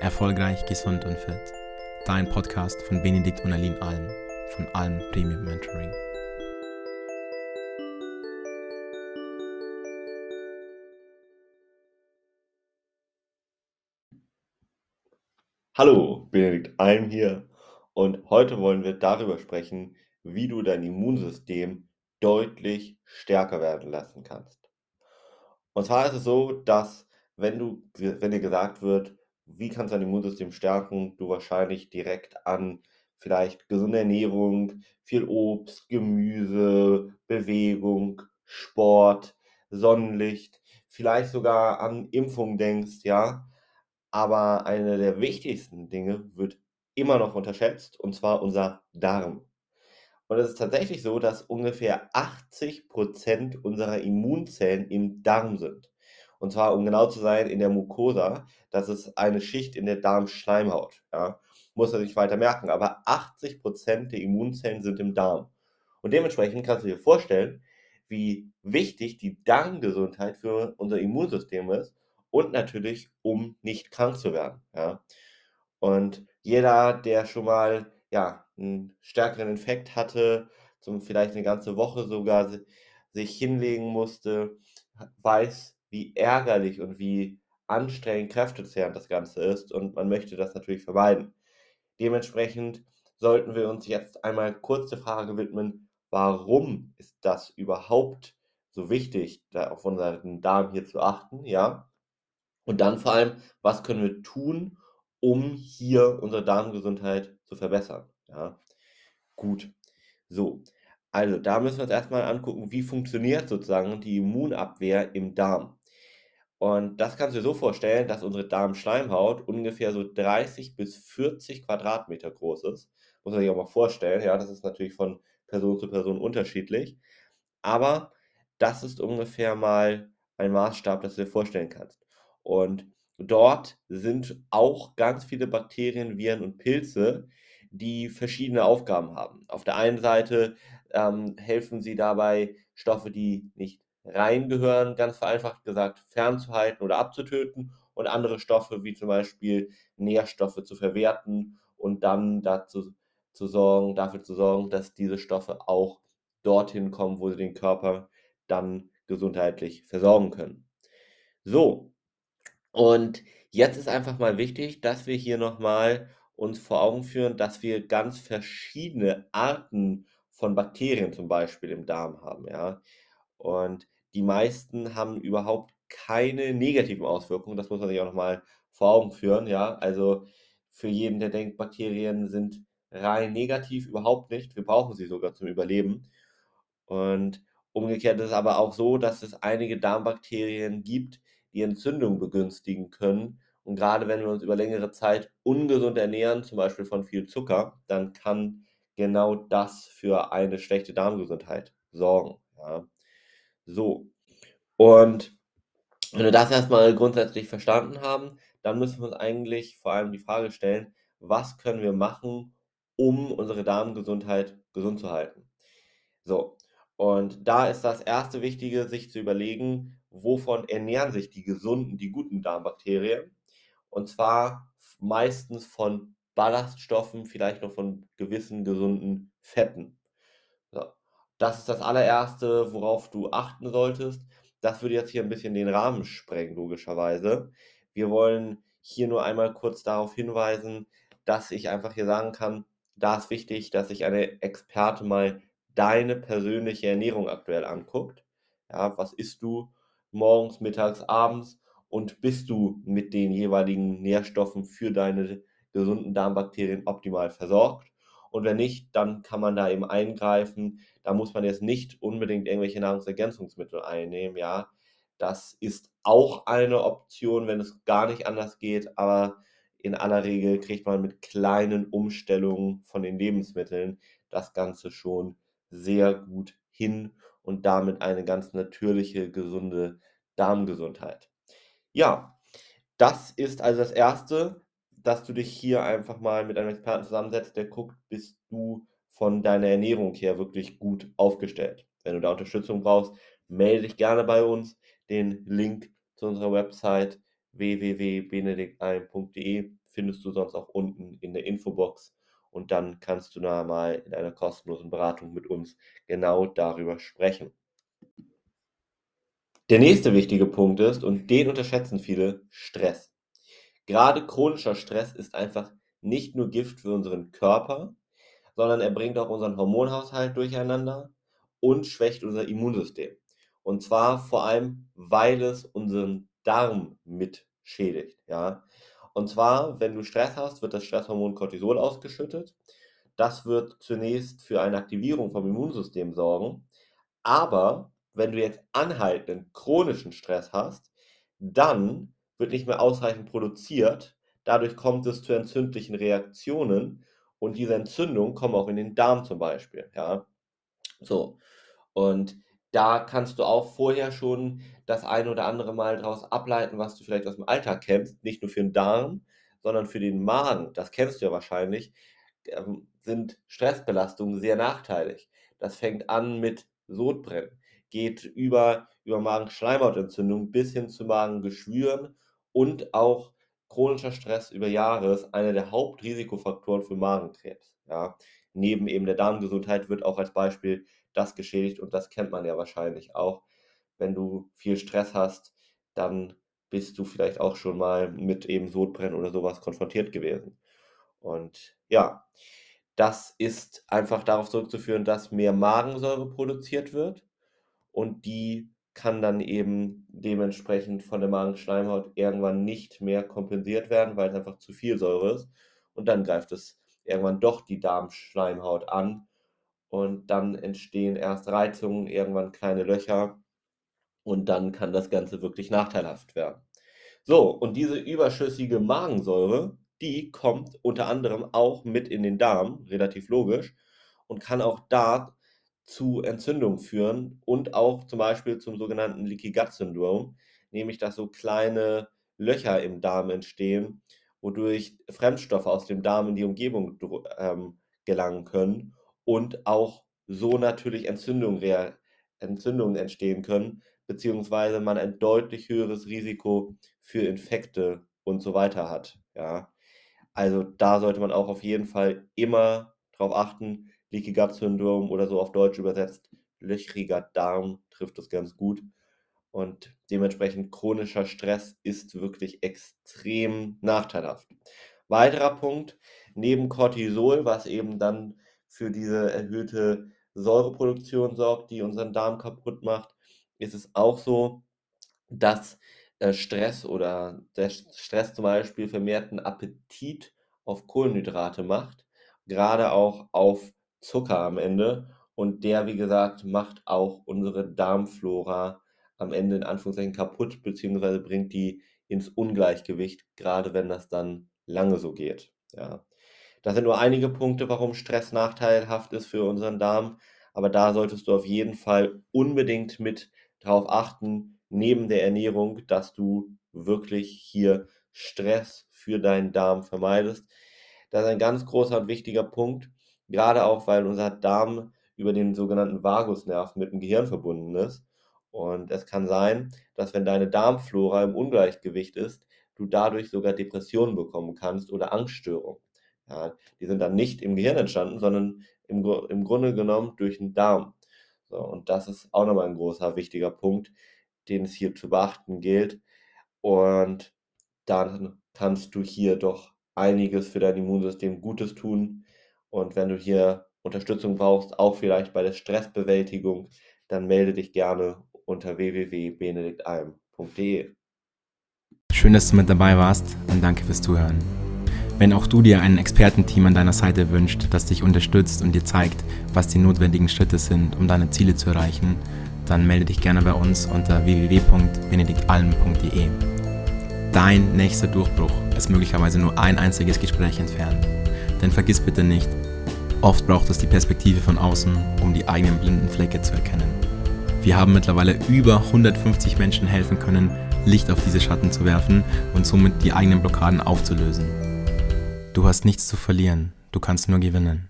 Erfolgreich, gesund und fit. Dein Podcast von Benedikt und Aline Alm von Alm Premium Mentoring. Hallo, Benedikt Alm hier und heute wollen wir darüber sprechen, wie du dein Immunsystem deutlich stärker werden lassen kannst. Und zwar ist es so, dass wenn du, wenn dir gesagt wird, wie kannst du dein Immunsystem stärken, du wahrscheinlich direkt an vielleicht gesunde Ernährung, viel Obst, Gemüse, Bewegung, Sport, Sonnenlicht, vielleicht sogar an Impfung denkst, ja. Aber eine der wichtigsten Dinge wird immer noch unterschätzt, und zwar unser Darm. Und es ist tatsächlich so, dass ungefähr 80% unserer Immunzellen im Darm sind. Und zwar, um genau zu sein, in der Mucosa. Das ist eine Schicht in der Darmschleimhaut. Ja. Muss man sich weiter merken. Aber 80% der Immunzellen sind im Darm. Und dementsprechend kannst du dir vorstellen, wie wichtig die Darmgesundheit für unser Immunsystem ist und natürlich, um nicht krank zu werden. Ja. Und jeder, der schon mal ja, einen stärkeren Infekt hatte, zum vielleicht eine ganze Woche sogar sich hinlegen musste, weiß, wie ärgerlich und wie anstrengend kräftezehrend das Ganze ist und man möchte das natürlich vermeiden. Dementsprechend sollten wir uns jetzt einmal kurz der Frage widmen, warum ist das überhaupt so wichtig, auf unseren Darm hier zu achten, ja? Und dann vor allem, was können wir tun, um hier unsere Darmgesundheit zu verbessern. Ja, gut. So, also da müssen wir uns erstmal angucken, wie funktioniert sozusagen die Immunabwehr im Darm. Und das kannst du dir so vorstellen, dass unsere Darmschleimhaut ungefähr so 30 bis 40 Quadratmeter groß ist. Muss man sich auch mal vorstellen. Ja, das ist natürlich von Person zu Person unterschiedlich. Aber das ist ungefähr mal ein Maßstab, das du dir vorstellen kannst. Und dort sind auch ganz viele Bakterien, Viren und Pilze, die verschiedene Aufgaben haben. Auf der einen Seite ähm, helfen sie dabei, Stoffe, die nicht reingehören, ganz vereinfacht gesagt, fernzuhalten oder abzutöten und andere Stoffe wie zum Beispiel Nährstoffe zu verwerten und dann dazu zu sorgen, dafür zu sorgen, dass diese Stoffe auch dorthin kommen, wo sie den Körper dann gesundheitlich versorgen können. So, und jetzt ist einfach mal wichtig, dass wir hier nochmal uns vor Augen führen, dass wir ganz verschiedene Arten von Bakterien zum Beispiel im Darm haben, ja. Und die meisten haben überhaupt keine negativen Auswirkungen. Das muss man sich auch nochmal vor Augen führen, ja. Also für jeden, der denkt, Bakterien sind rein negativ, überhaupt nicht. Wir brauchen sie sogar zum Überleben. Und umgekehrt ist es aber auch so, dass es einige Darmbakterien gibt, die Entzündung begünstigen können. Und gerade wenn wir uns über längere Zeit ungesund ernähren, zum Beispiel von viel Zucker, dann kann genau das für eine schlechte Darmgesundheit sorgen. Ja. So. Und wenn wir das erstmal grundsätzlich verstanden haben, dann müssen wir uns eigentlich vor allem die Frage stellen, was können wir machen, um unsere Darmgesundheit gesund zu halten. So, und da ist das erste Wichtige, sich zu überlegen, wovon ernähren sich die gesunden, die guten Darmbakterien. Und zwar meistens von Ballaststoffen, vielleicht noch von gewissen gesunden Fetten. Das ist das allererste, worauf du achten solltest. Das würde jetzt hier ein bisschen den Rahmen sprengen, logischerweise. Wir wollen hier nur einmal kurz darauf hinweisen, dass ich einfach hier sagen kann, da ist wichtig, dass sich eine Experte mal deine persönliche Ernährung aktuell anguckt. Ja, was isst du morgens, mittags, abends und bist du mit den jeweiligen Nährstoffen für deine gesunden Darmbakterien optimal versorgt. Und wenn nicht, dann kann man da eben eingreifen. Da muss man jetzt nicht unbedingt irgendwelche Nahrungsergänzungsmittel einnehmen, ja. Das ist auch eine Option, wenn es gar nicht anders geht, aber in aller Regel kriegt man mit kleinen Umstellungen von den Lebensmitteln das Ganze schon sehr gut hin und damit eine ganz natürliche, gesunde Darmgesundheit. Ja, das ist also das Erste, dass du dich hier einfach mal mit einem Experten zusammensetzt, der guckt, bist du von deiner Ernährung her wirklich gut aufgestellt. Wenn du da Unterstützung brauchst, melde dich gerne bei uns. Den Link zu unserer Website www.benediktalm.de findest du sonst auch unten in der Infobox und dann kannst du da mal in einer kostenlosen Beratung mit uns genau darüber sprechen. Der nächste wichtige Punkt ist, und den unterschätzen viele, Stress. Gerade chronischer Stress ist einfach nicht nur Gift für unseren Körper, sondern er bringt auch unseren Hormonhaushalt durcheinander und schwächt unser Immunsystem. Und zwar vor allem, weil es unseren Darm mit schädigt. Ja? Und zwar, wenn du Stress hast, wird das Stresshormon Cortisol ausgeschüttet. Das wird zunächst für eine Aktivierung vom Immunsystem sorgen. Aber wenn du jetzt anhaltenden chronischen Stress hast, dann wird nicht mehr ausreichend produziert. Dadurch kommt es zu entzündlichen Reaktionen und diese Entzündungen kommen auch in den Darm zum Beispiel. Ja, so. Und da kannst du auch vorher schon das eine oder andere Mal daraus ableiten, was du vielleicht aus dem Alltag kennst. Nicht nur für den Darm, sondern für den Magen. Das kennst du ja wahrscheinlich. Ähm, sind Stressbelastungen sehr nachteilig. Das fängt an mit Sodbrennen, geht über, über Magenschleimhautentzündung bis hin zu Magengeschwüren und auch chronischer Stress über Jahre ist einer der Hauptrisikofaktoren für Magenkrebs. Ja. Neben eben der Darmgesundheit wird auch als Beispiel das geschädigt und das kennt man ja wahrscheinlich auch. Wenn du viel Stress hast, dann bist du vielleicht auch schon mal mit eben Sodbrennen oder sowas konfrontiert gewesen. Und ja, das ist einfach darauf zurückzuführen, dass mehr Magensäure produziert wird und die kann dann eben dementsprechend von der Magenschleimhaut irgendwann nicht mehr kompensiert werden, weil es einfach zu viel Säure ist. Und dann greift es irgendwann doch die Darmschleimhaut an und dann entstehen erst Reizungen, irgendwann kleine Löcher und dann kann das Ganze wirklich nachteilhaft werden. So, und diese überschüssige Magensäure, die kommt unter anderem auch mit in den Darm, relativ logisch, und kann auch da zu Entzündungen führen und auch zum Beispiel zum sogenannten Leaky Gut Syndrom, nämlich dass so kleine Löcher im Darm entstehen, wodurch Fremdstoffe aus dem Darm in die Umgebung ähm, gelangen können und auch so natürlich Entzündungen, Entzündungen entstehen können, beziehungsweise man ein deutlich höheres Risiko für Infekte und so weiter hat. Ja. Also da sollte man auch auf jeden Fall immer darauf achten, Leaky Gut Syndrom oder so auf Deutsch übersetzt, löchriger Darm trifft das ganz gut. Und dementsprechend chronischer Stress ist wirklich extrem nachteilhaft. Weiterer Punkt, neben Cortisol, was eben dann für diese erhöhte Säureproduktion sorgt, die unseren Darm kaputt macht, ist es auch so, dass äh, Stress oder der Stress zum Beispiel vermehrten Appetit auf Kohlenhydrate macht, gerade auch auf Zucker am Ende. Und der, wie gesagt, macht auch unsere Darmflora am Ende in Anführungszeichen kaputt, beziehungsweise bringt die ins Ungleichgewicht, gerade wenn das dann lange so geht. Ja. Das sind nur einige Punkte, warum Stress nachteilhaft ist für unseren Darm. Aber da solltest du auf jeden Fall unbedingt mit darauf achten, neben der Ernährung, dass du wirklich hier Stress für deinen Darm vermeidest. Das ist ein ganz großer und wichtiger Punkt, gerade auch, weil unser Darm über den sogenannten Vagusnerv mit dem Gehirn verbunden ist. Und es kann sein, dass wenn deine Darmflora im Ungleichgewicht ist, du dadurch sogar Depressionen bekommen kannst oder Angststörungen. Ja, die sind dann nicht im Gehirn entstanden, sondern im, im Grunde genommen durch den Darm. So, und das ist auch nochmal ein großer, wichtiger Punkt, den es hier zu beachten gilt. Und dann kannst du hier doch einiges für dein Immunsystem Gutes tun. Und wenn du hier Unterstützung brauchst, auch vielleicht bei der Stressbewältigung, dann melde dich gerne unter www.benediktalm.de. Schön, dass du mit dabei warst und danke fürs Zuhören. Wenn auch du dir ein Expertenteam an deiner Seite wünscht, das dich unterstützt und dir zeigt, was die notwendigen Schritte sind, um deine Ziele zu erreichen, dann melde dich gerne bei uns unter www.benediktalm.de. Dein nächster Durchbruch ist möglicherweise nur ein einziges Gespräch entfernt. Denn vergiss bitte nicht, oft braucht es die Perspektive von außen, um die eigenen blinden Flecke zu erkennen. Wir haben mittlerweile über 150 Menschen helfen können, Licht auf diese Schatten zu werfen und somit die eigenen Blockaden aufzulösen. Du hast nichts zu verlieren, du kannst nur gewinnen.